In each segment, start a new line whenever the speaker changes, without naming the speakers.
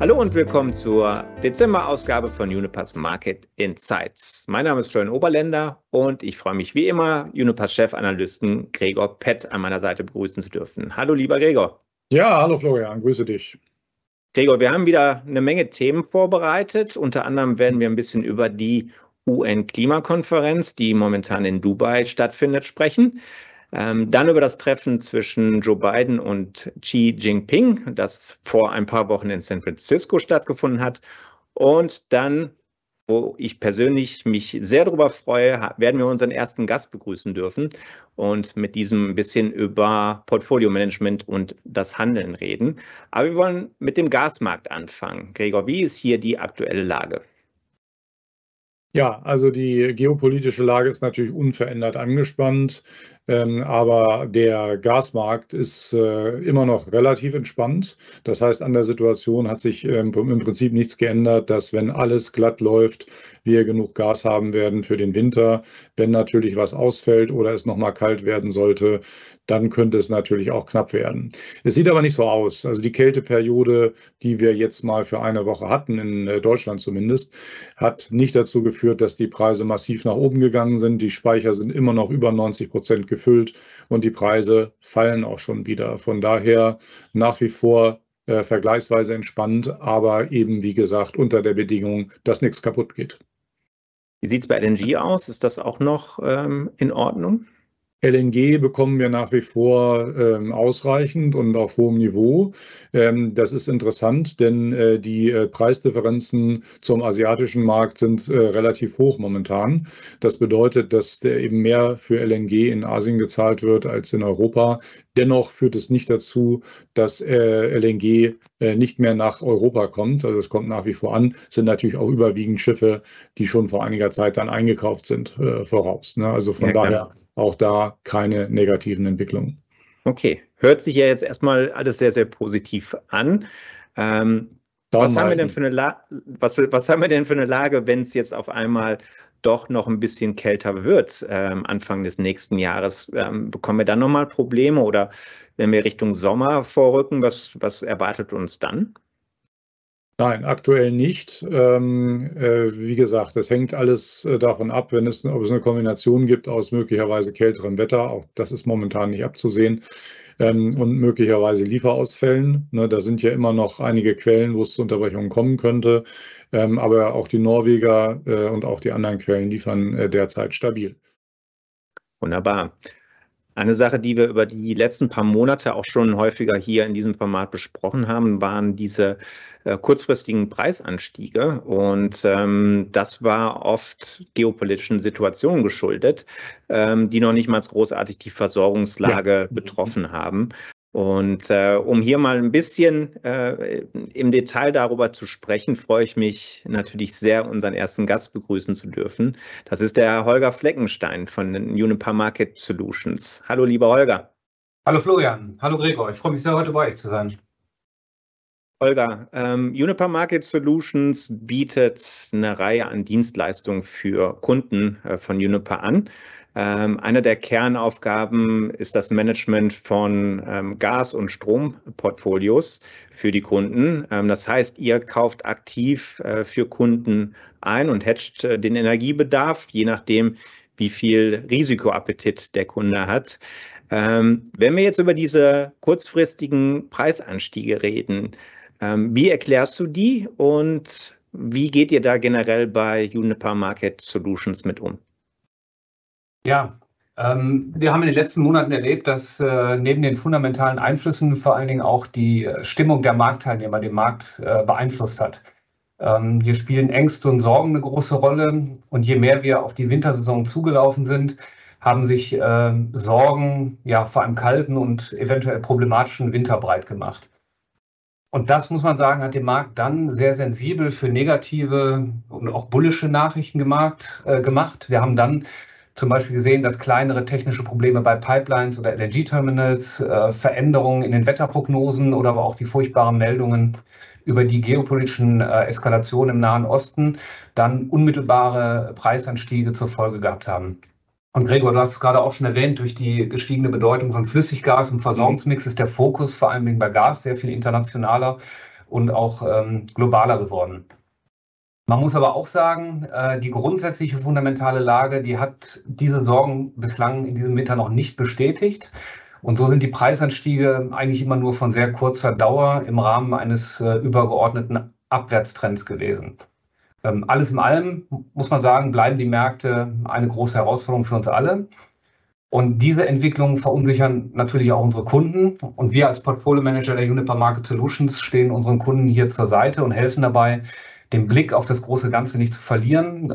Hallo und willkommen zur Dezember-Ausgabe von Unipass Market Insights. Mein Name ist Florian Oberländer und ich freue mich wie immer, Unipass-Chefanalysten Gregor Pett an meiner Seite begrüßen zu dürfen. Hallo, lieber Gregor.
Ja, hallo Florian, grüße dich.
Gregor, wir haben wieder eine Menge Themen vorbereitet. Unter anderem werden wir ein bisschen über die UN-Klimakonferenz, die momentan in Dubai stattfindet, sprechen. Ähm, dann über das Treffen zwischen Joe Biden und Xi Jinping, das vor ein paar Wochen in San Francisco stattgefunden hat. Und dann, wo ich persönlich mich sehr darüber freue, werden wir unseren ersten Gast begrüßen dürfen und mit diesem ein bisschen über Portfolio-Management und das Handeln reden. Aber wir wollen mit dem Gasmarkt anfangen. Gregor, wie ist hier die aktuelle Lage?
Ja, also die geopolitische Lage ist natürlich unverändert angespannt. Ähm, aber der Gasmarkt ist äh, immer noch relativ entspannt. Das heißt, an der Situation hat sich ähm, im Prinzip nichts geändert, dass wenn alles glatt läuft, wir genug Gas haben werden für den Winter. Wenn natürlich was ausfällt oder es nochmal kalt werden sollte, dann könnte es natürlich auch knapp werden. Es sieht aber nicht so aus. Also die Kälteperiode, die wir jetzt mal für eine Woche hatten, in äh, Deutschland zumindest, hat nicht dazu geführt, dass die Preise massiv nach oben gegangen sind. Die Speicher sind immer noch über 90 Prozent gefüllt gefüllt und die Preise fallen auch schon wieder. Von daher nach wie vor äh, vergleichsweise entspannt, aber eben wie gesagt unter der Bedingung, dass nichts kaputt geht.
Wie sieht es bei LNG aus? Ist das auch noch ähm, in Ordnung?
LNG bekommen wir nach wie vor ähm, ausreichend und auf hohem Niveau. Ähm, das ist interessant, denn äh, die äh, Preisdifferenzen zum asiatischen Markt sind äh, relativ hoch momentan. Das bedeutet, dass eben mehr für LNG in Asien gezahlt wird als in Europa. Dennoch führt es nicht dazu, dass äh, LNG äh, nicht mehr nach Europa kommt. Also es kommt nach wie vor an. Es sind natürlich auch überwiegend Schiffe, die schon vor einiger Zeit dann eingekauft sind, äh, voraus. Ne? Also von ja, daher auch da keine negativen Entwicklungen.
Okay, hört sich ja jetzt erstmal alles sehr, sehr positiv an. Ähm, was, haben wir denn für eine was, was haben wir denn für eine Lage, wenn es jetzt auf einmal doch noch ein bisschen kälter wird ähm, Anfang des nächsten Jahres? Ähm, bekommen wir dann nochmal Probleme oder wenn wir Richtung Sommer vorrücken, was, was erwartet uns dann?
Nein, aktuell nicht. Ähm, äh, wie gesagt, das hängt alles äh, davon ab, wenn es, ob es eine Kombination gibt aus möglicherweise kälterem Wetter. Auch das ist momentan nicht abzusehen. Ähm, und möglicherweise Lieferausfällen. Ne, da sind ja immer noch einige Quellen, wo es zu Unterbrechungen kommen könnte. Ähm, aber auch die Norweger äh, und auch die anderen Quellen liefern äh, derzeit stabil.
Wunderbar. Eine Sache, die wir über die letzten paar Monate auch schon häufiger hier in diesem Format besprochen haben, waren diese äh, kurzfristigen Preisanstiege. Und ähm, das war oft geopolitischen Situationen geschuldet, ähm, die noch nicht mal großartig die Versorgungslage ja. betroffen haben. Und äh, um hier mal ein bisschen äh, im Detail darüber zu sprechen, freue ich mich natürlich sehr, unseren ersten Gast begrüßen zu dürfen. Das ist der Holger Fleckenstein von Uniper Market Solutions. Hallo, lieber Holger.
Hallo Florian, hallo Gregor, ich freue mich sehr, heute bei euch zu sein.
Holger, ähm, Uniper Market Solutions bietet eine Reihe an Dienstleistungen für Kunden äh, von Uniper an. Ähm, eine der Kernaufgaben ist das Management von ähm, Gas- und Stromportfolios für die Kunden. Ähm, das heißt, ihr kauft aktiv äh, für Kunden ein und hedgt äh, den Energiebedarf, je nachdem, wie viel Risikoappetit der Kunde hat. Ähm, wenn wir jetzt über diese kurzfristigen Preisanstiege reden, ähm, wie erklärst du die und wie geht ihr da generell bei Uniper Market Solutions mit um?
Ja, ähm, wir haben in den letzten Monaten erlebt, dass äh, neben den fundamentalen Einflüssen vor allen Dingen auch die äh, Stimmung der Marktteilnehmer den Markt äh, beeinflusst hat. Ähm, hier spielen Ängste und Sorgen eine große Rolle. Und je mehr wir auf die Wintersaison zugelaufen sind, haben sich äh, Sorgen ja vor einem kalten und eventuell problematischen Winter breit gemacht. Und das muss man sagen, hat den Markt dann sehr sensibel für negative und auch bullische Nachrichten gemacht. Äh, gemacht. Wir haben dann zum Beispiel gesehen, dass kleinere technische Probleme bei Pipelines oder LNG-Terminals, äh, Veränderungen in den Wetterprognosen oder aber auch die furchtbaren Meldungen über die geopolitischen äh, Eskalationen im Nahen Osten dann unmittelbare Preisanstiege zur Folge gehabt haben. Und Gregor, du hast es gerade auch schon erwähnt, durch die gestiegene Bedeutung von Flüssiggas im Versorgungsmix ist der Fokus vor allem bei Gas sehr viel internationaler. und auch ähm, globaler geworden. Man muss aber auch sagen, äh, die grundsätzliche fundamentale Lage, die hat diese Sorgen bislang in diesem Winter noch nicht bestätigt. Und so sind die Preisanstiege eigentlich immer nur von sehr kurzer Dauer im Rahmen eines äh, übergeordneten Abwärtstrends gewesen. Ähm, alles in allem muss man sagen, bleiben die Märkte eine große Herausforderung für uns alle. Und diese Entwicklungen verunsichern natürlich auch unsere Kunden. Und wir als Portfolio Manager der Uniper Market Solutions stehen unseren Kunden hier zur Seite und helfen dabei, den Blick auf das große Ganze nicht zu verlieren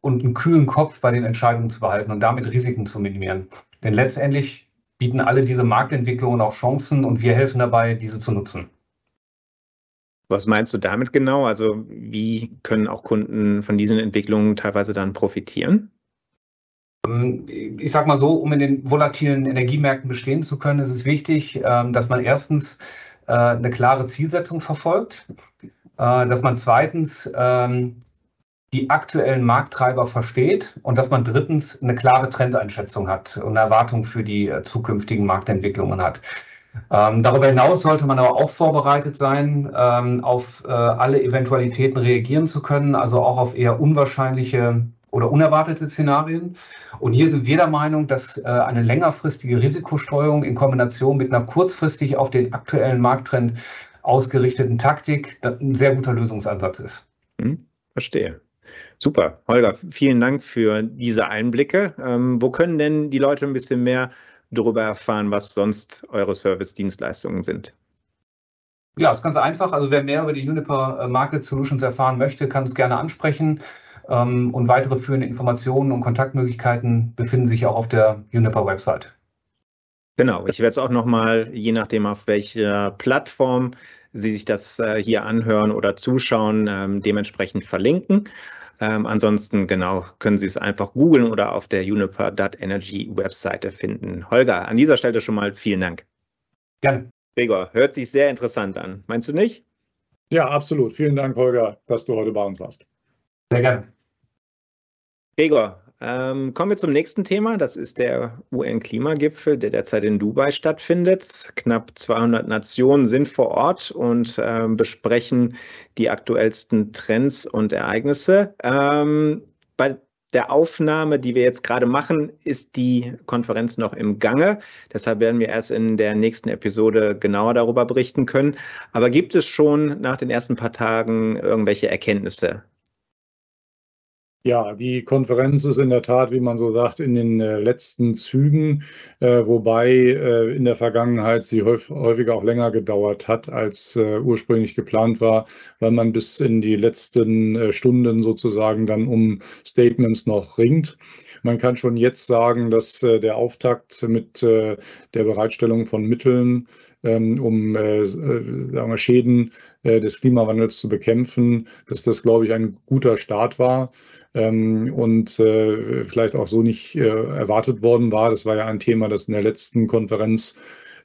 und einen kühlen Kopf bei den Entscheidungen zu behalten und damit Risiken zu minimieren. Denn letztendlich bieten alle diese Marktentwicklungen auch Chancen und wir helfen dabei, diese zu nutzen.
Was meinst du damit genau? Also wie können auch Kunden von diesen Entwicklungen teilweise dann profitieren?
Ähm, ich sage mal so, um in den volatilen Energiemärkten bestehen zu können, ist es wichtig, ähm, dass man erstens äh, eine klare Zielsetzung verfolgt. Äh, dass man zweitens ähm, die aktuellen Markttreiber versteht und dass man drittens eine klare Trendeinschätzung hat und eine Erwartung für die äh, zukünftigen Marktentwicklungen hat. Ähm, darüber hinaus sollte man aber auch vorbereitet sein, ähm, auf äh, alle Eventualitäten reagieren zu können, also auch auf eher unwahrscheinliche oder unerwartete Szenarien. Und hier sind wir der Meinung, dass äh, eine längerfristige Risikosteuerung in Kombination mit einer kurzfristig auf den aktuellen Markttrend ausgerichteten Taktik ein sehr guter Lösungsansatz ist.
Hm, verstehe. Super. Holger, vielen Dank für diese Einblicke. Ähm, wo können denn die Leute ein bisschen mehr darüber erfahren, was sonst eure Service-Dienstleistungen sind?
Ja, ist ganz einfach. Also wer mehr über die Juniper äh, Market Solutions erfahren möchte, kann es gerne ansprechen. Ähm, und weitere führende Informationen und Kontaktmöglichkeiten befinden sich auch auf der Juniper Website.
Genau, ich werde es auch nochmal, je nachdem auf welcher Plattform Sie sich das äh, hier anhören oder zuschauen, ähm, dementsprechend verlinken. Ähm, ansonsten, genau, können Sie es einfach googeln oder auf der Uniper.energy Webseite finden. Holger, an dieser Stelle schon mal vielen Dank.
Gerne.
Gregor, hört sich sehr interessant an. Meinst du nicht?
Ja, absolut. Vielen Dank, Holger, dass du heute bei uns warst.
Sehr gerne.
Gregor, ähm, kommen wir zum nächsten Thema. Das ist der UN-Klimagipfel, der derzeit in Dubai stattfindet. Knapp 200 Nationen sind vor Ort und äh, besprechen die aktuellsten Trends und Ereignisse. Ähm, bei der Aufnahme, die wir jetzt gerade machen, ist die Konferenz noch im Gange. Deshalb werden wir erst in der nächsten Episode genauer darüber berichten können. Aber gibt es schon nach den ersten paar Tagen irgendwelche Erkenntnisse
ja, die Konferenz ist in der Tat, wie man so sagt, in den äh, letzten Zügen, äh, wobei äh, in der Vergangenheit sie häufig, häufiger auch länger gedauert hat, als ursprünglich geplant war, weil man bis in die letzten Stunden sozusagen dann um Statements noch ringt. Man kann schon jetzt sagen, dass äh, der Auftakt mit der Bereitstellung von Mitteln ähm, um sagen wir, Schäden des Klimawandels zu bekämpfen, dass das, glaube ich, ein guter Start war ähm, und äh, vielleicht auch so nicht äh, erwartet worden war. Das war ja ein Thema, das in der letzten Konferenz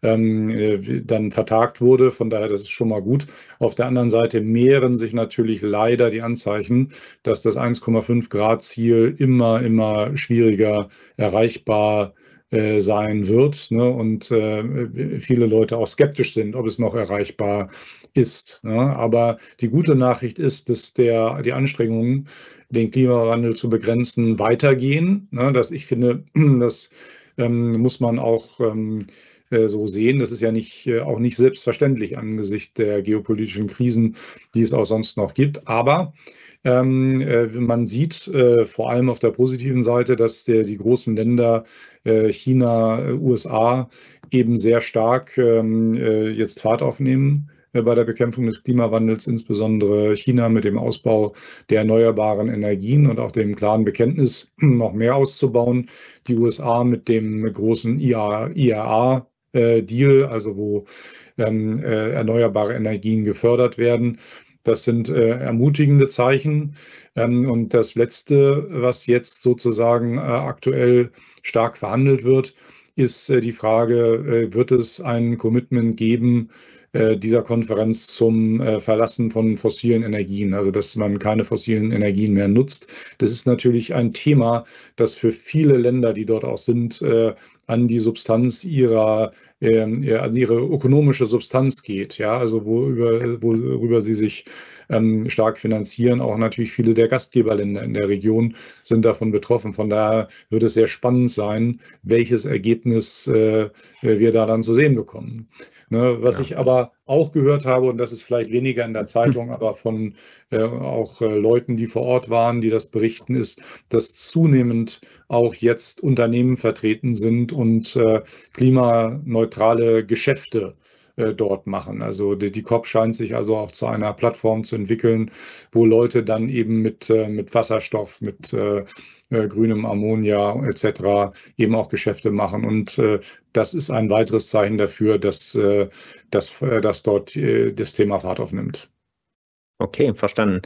ähm, äh, dann vertagt wurde. Von daher, das ist schon mal gut. Auf der anderen Seite mehren sich natürlich leider die Anzeichen, dass das 1,5 Grad Ziel immer, immer schwieriger erreichbar äh, sein wird ne? und äh, viele Leute auch skeptisch sind, ob es noch erreichbar ist. Ne? Aber die gute Nachricht ist, dass der, die Anstrengungen den Klimawandel zu begrenzen, weitergehen. Ne, dass ich finde, das ähm, muss man auch ähm, äh, so sehen. Das ist ja nicht, äh, auch nicht selbstverständlich angesichts der geopolitischen Krisen, die es auch sonst noch gibt. Aber ähm, äh, man sieht äh, vor allem auf der positiven Seite, dass die großen Länder äh, China, USA eben sehr stark ähm, äh, jetzt Fahrt aufnehmen äh, bei der Bekämpfung des Klimawandels, insbesondere China mit dem Ausbau der erneuerbaren Energien und auch dem klaren Bekenntnis, noch mehr auszubauen. Die USA mit dem großen IRA-Deal, äh, also wo ähm, äh, erneuerbare Energien gefördert werden. Das sind äh, ermutigende Zeichen. Ähm, und das Letzte, was jetzt sozusagen äh, aktuell stark verhandelt wird, ist äh, die Frage, äh, wird es ein Commitment geben, dieser Konferenz zum äh, Verlassen von fossilen Energien, also dass man keine fossilen Energien mehr nutzt. Das ist natürlich ein Thema, das für viele Länder, die dort auch sind, äh, an die Substanz ihrer, ähm, an ihre ökonomische Substanz geht, ja, also worüber, worüber sie sich ähm, stark finanzieren. Auch natürlich viele der Gastgeberländer in der Region sind davon betroffen. Von daher wird es sehr spannend sein, welches Ergebnis äh, wir da dann zu sehen bekommen. Ne, was ja. ich aber auch gehört habe, und das ist vielleicht weniger in der Zeitung, aber von äh, auch äh, Leuten, die vor Ort waren, die das berichten, ist, dass zunehmend auch jetzt Unternehmen vertreten sind und äh, klimaneutrale Geschäfte äh, dort machen. Also die, die COP scheint sich also auch zu einer Plattform zu entwickeln, wo Leute dann eben mit, äh, mit Wasserstoff, mit äh, äh, grünem Ammonia etc. eben auch Geschäfte machen. Und äh, das ist ein weiteres Zeichen dafür, dass, äh, dass, äh, dass dort äh, das Thema Fahrt aufnimmt.
Okay, verstanden.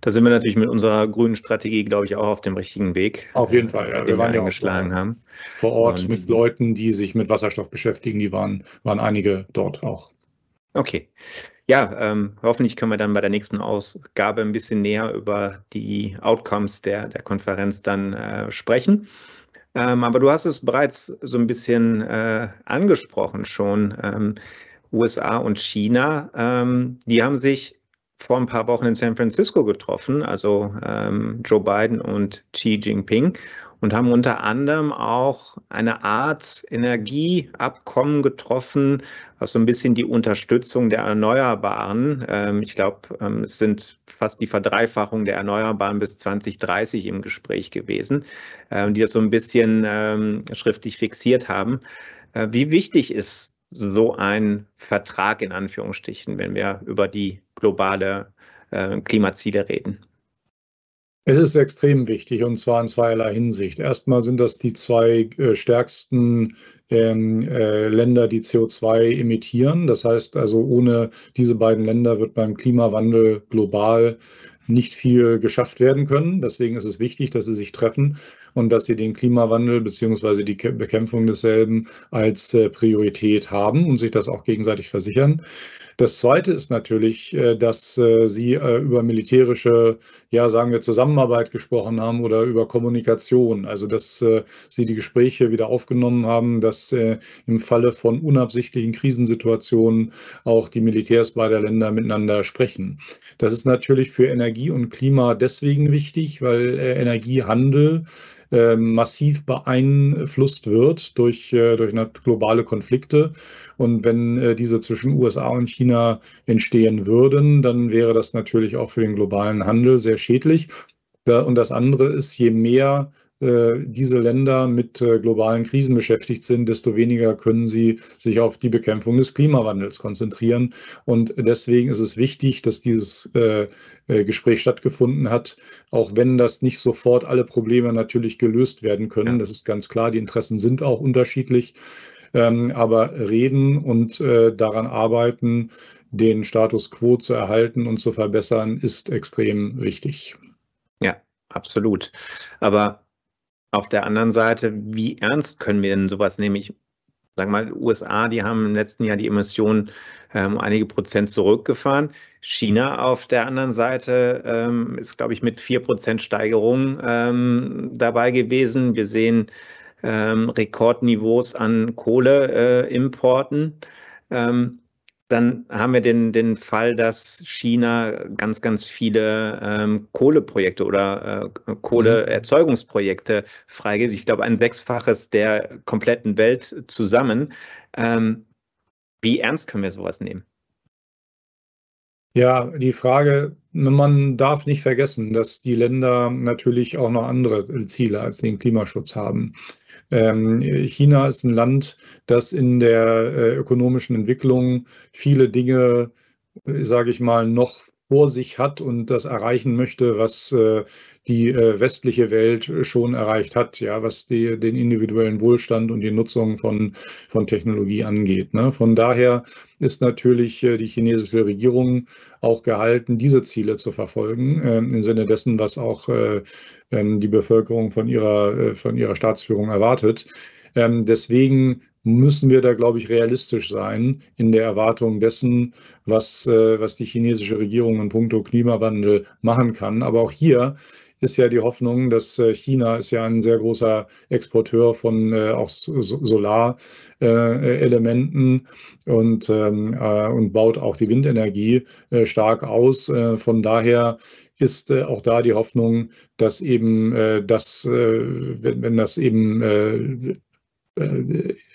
Da sind wir natürlich mit unserer grünen Strategie, glaube ich, auch auf dem richtigen Weg.
Auf jeden Fall,
ja. Wir waren ja eingeschlagen haben.
Vor Ort Und mit Leuten, die sich mit Wasserstoff beschäftigen, die waren, waren einige dort auch.
Okay. Ja, ähm, hoffentlich können wir dann bei der nächsten Ausgabe ein bisschen näher über die Outcomes der, der Konferenz dann äh, sprechen. Ähm, aber du hast es bereits so ein bisschen äh, angesprochen schon. Ähm, USA und China, ähm, die haben sich vor ein paar Wochen in San Francisco getroffen, also ähm, Joe Biden und Xi Jinping und haben unter anderem auch eine Art Energieabkommen getroffen, was so ein bisschen die Unterstützung der Erneuerbaren, ähm, ich glaube, ähm, es sind fast die Verdreifachung der Erneuerbaren bis 2030 im Gespräch gewesen, ähm, die das so ein bisschen ähm, schriftlich fixiert haben. Äh, wie wichtig ist so ein Vertrag in Anführungsstrichen, wenn wir über die globale äh, Klimaziele reden?
Es ist extrem wichtig und zwar in zweierlei Hinsicht. Erstmal sind das die zwei äh, stärksten ähm, äh, Länder, die CO2 emittieren. Das heißt also, ohne diese beiden Länder wird beim Klimawandel global nicht viel geschafft werden können. Deswegen ist es wichtig, dass sie sich treffen und dass sie den Klimawandel bzw. die Bekämpfung desselben als äh, Priorität haben und sich das auch gegenseitig versichern. Das Zweite ist natürlich, äh, dass äh, Sie über militärische, ja, sagen wir, Zusammenarbeit gesprochen haben oder über Kommunikation. Also, dass Sie die Gespräche wieder aufgenommen haben, dass im Falle von unabsichtlichen Krisensituationen auch die Militärs beider Länder miteinander sprechen. Das ist natürlich für Energie und Klima deswegen wichtig, weil Energiehandel massiv beeinflusst wird durch, äh, durch globale Konflikte. Und wenn äh, diese zwischen USA und China entstehen würden, dann wäre das natürlich auch für den globalen Handel sehr schädlich. Und das andere ist, je mehr diese Länder mit äh, globalen Krisen beschäftigt sind, desto weniger können sie sich auf die Bekämpfung des Klimawandels konzentrieren. Und deswegen ist es wichtig, dass dieses äh, Gespräch stattgefunden hat, auch wenn das nicht sofort alle Probleme natürlich gelöst werden können. Das ist ganz klar, die Interessen sind auch unterschiedlich. Ähm, aber reden und daran arbeiten, den Status quo zu erhalten und zu verbessern, ist extrem wichtig.
Ja, absolut. Aber auf der anderen Seite, wie ernst können wir denn sowas nehmen? Ich sage mal, USA, die haben im letzten Jahr die Emissionen ähm, einige Prozent zurückgefahren. China auf der anderen Seite ähm, ist, glaube ich, mit vier Prozent Steigerung ähm, dabei gewesen. Wir sehen ähm, Rekordniveaus an Kohleimporten. Äh, dann haben wir den, den Fall, dass China ganz, ganz viele ähm, Kohleprojekte oder äh, Kohleerzeugungsprojekte freigibt. Ich glaube, ein Sechsfaches der kompletten Welt zusammen. Ähm, wie ernst können wir sowas nehmen?
Ja, die Frage, man darf nicht vergessen, dass die Länder natürlich auch noch andere Ziele als den Klimaschutz haben. Ähm, China ist ein Land, das in der äh, ökonomischen Entwicklung viele Dinge, äh, sage ich mal, noch vor sich hat und das erreichen möchte, was äh, die äh, westliche Welt schon erreicht hat, ja, was die, den individuellen Wohlstand und die Nutzung von, von Technologie angeht. Ne? Von daher ist natürlich äh, die chinesische Regierung auch gehalten, diese Ziele zu verfolgen, äh, im Sinne dessen, was auch äh, ähm, die Bevölkerung von ihrer, äh, von ihrer Staatsführung erwartet. Ähm, deswegen müssen wir da, glaube ich, realistisch sein in der Erwartung dessen, was, äh, was die chinesische Regierung in puncto Klimawandel machen kann. Aber auch hier ist ja die Hoffnung, dass äh, China ist ja ein sehr großer Exporteur von äh, auch Solarelementen äh, und, ähm, äh, und baut auch die Windenergie äh, stark aus. von daher ist auch da die Hoffnung, dass eben das, wenn, wenn das eben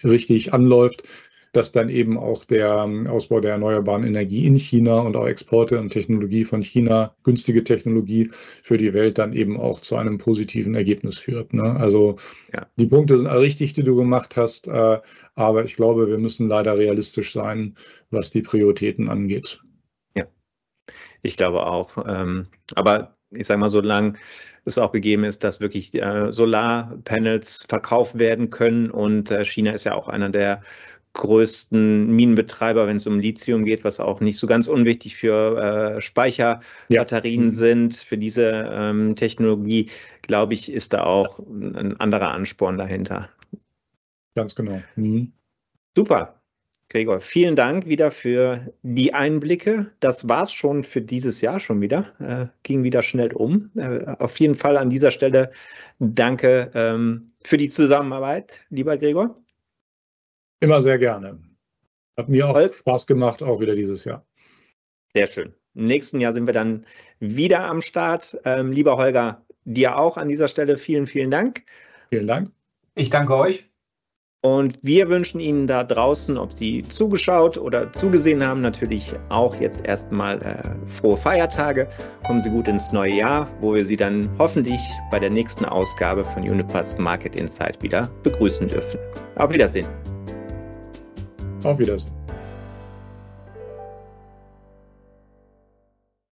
richtig anläuft, dass dann eben auch der ähm, Ausbau der erneuerbaren Energie in China und auch Exporte und Technologie von China, günstige Technologie für die Welt dann eben auch zu einem positiven Ergebnis führt. Ne? Also ja. die Punkte sind richtig, die du gemacht hast, äh, aber ich glaube, wir müssen leider realistisch sein, was die Prioritäten angeht.
Ja, ich glaube auch. Ähm, aber ich sage mal, solange es auch gegeben ist, dass wirklich äh, Solarpanels verkauft werden können und äh, China ist ja auch einer der größten Minenbetreiber, wenn es um Lithium geht, was auch nicht so ganz unwichtig für äh, Speicherbatterien ja. sind. Für diese ähm, Technologie, glaube ich, ist da auch ein anderer Ansporn dahinter.
Ganz genau. Mhm.
Super. Gregor, vielen Dank wieder für die Einblicke. Das war es schon für dieses Jahr schon wieder. Äh, ging wieder schnell um. Äh, auf jeden Fall an dieser Stelle danke ähm, für die Zusammenarbeit, lieber Gregor.
Immer sehr gerne. Hat mir auch Holger. Spaß gemacht, auch wieder dieses Jahr.
Sehr schön. Im nächsten Jahr sind wir dann wieder am Start. Ähm, lieber Holger, dir auch an dieser Stelle vielen, vielen Dank.
Vielen Dank.
Ich danke euch.
Und wir wünschen Ihnen da draußen, ob Sie zugeschaut oder zugesehen haben, natürlich auch jetzt erstmal äh, frohe Feiertage. Kommen Sie gut ins neue Jahr, wo wir Sie dann hoffentlich bei der nächsten Ausgabe von Unipass Market Insight wieder begrüßen dürfen. Auf Wiedersehen.
Auf Wiedersehen.